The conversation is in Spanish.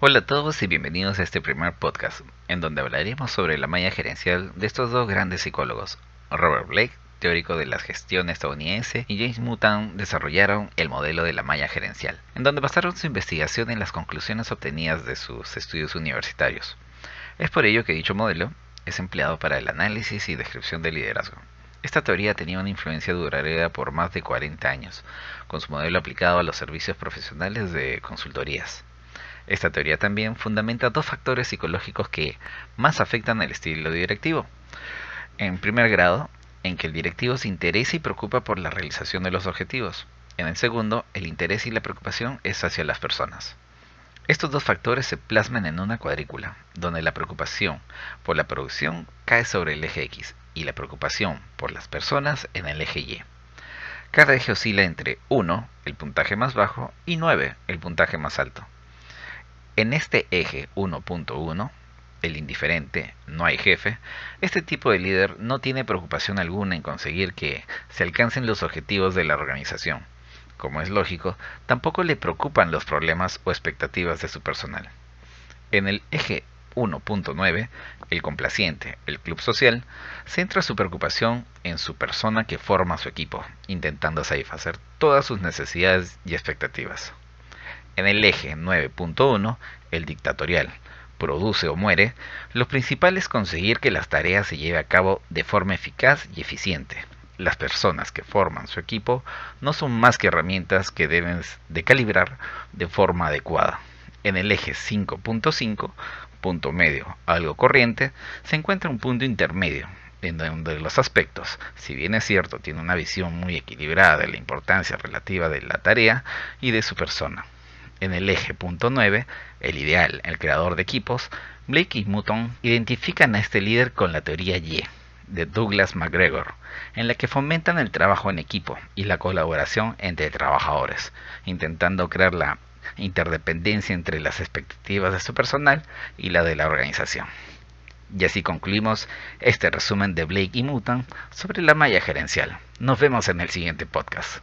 Hola a todos y bienvenidos a este primer podcast, en donde hablaremos sobre la malla gerencial de estos dos grandes psicólogos, Robert Blake, teórico de la gestión estadounidense, y James Mutan desarrollaron el modelo de la malla gerencial, en donde basaron su investigación en las conclusiones obtenidas de sus estudios universitarios. Es por ello que dicho modelo es empleado para el análisis y descripción del liderazgo. Esta teoría tenía una influencia duradera por más de 40 años, con su modelo aplicado a los servicios profesionales de consultorías. Esta teoría también fundamenta dos factores psicológicos que más afectan el estilo directivo. En primer grado, en que el directivo se interesa y preocupa por la realización de los objetivos. En el segundo, el interés y la preocupación es hacia las personas. Estos dos factores se plasman en una cuadrícula, donde la preocupación por la producción cae sobre el eje X y la preocupación por las personas en el eje Y. Cada eje oscila entre 1, el puntaje más bajo, y 9, el puntaje más alto. En este eje 1.1, el indiferente, no hay jefe, este tipo de líder no tiene preocupación alguna en conseguir que se alcancen los objetivos de la organización. Como es lógico, tampoco le preocupan los problemas o expectativas de su personal. En el eje 1.9, el complaciente, el club social, centra su preocupación en su persona que forma su equipo, intentando satisfacer todas sus necesidades y expectativas. En el eje 9.1, el dictatorial, produce o muere, lo principal es conseguir que las tareas se lleven a cabo de forma eficaz y eficiente. Las personas que forman su equipo no son más que herramientas que deben de calibrar de forma adecuada. En el eje 5.5, punto medio, algo corriente, se encuentra un punto intermedio, en donde los aspectos, si bien es cierto, tiene una visión muy equilibrada de la importancia relativa de la tarea y de su persona. En el eje punto 9, el ideal, el creador de equipos, Blake y Mutton identifican a este líder con la teoría Y de Douglas McGregor, en la que fomentan el trabajo en equipo y la colaboración entre trabajadores, intentando crear la interdependencia entre las expectativas de su personal y la de la organización. Y así concluimos este resumen de Blake y Mutan sobre la malla gerencial. Nos vemos en el siguiente podcast.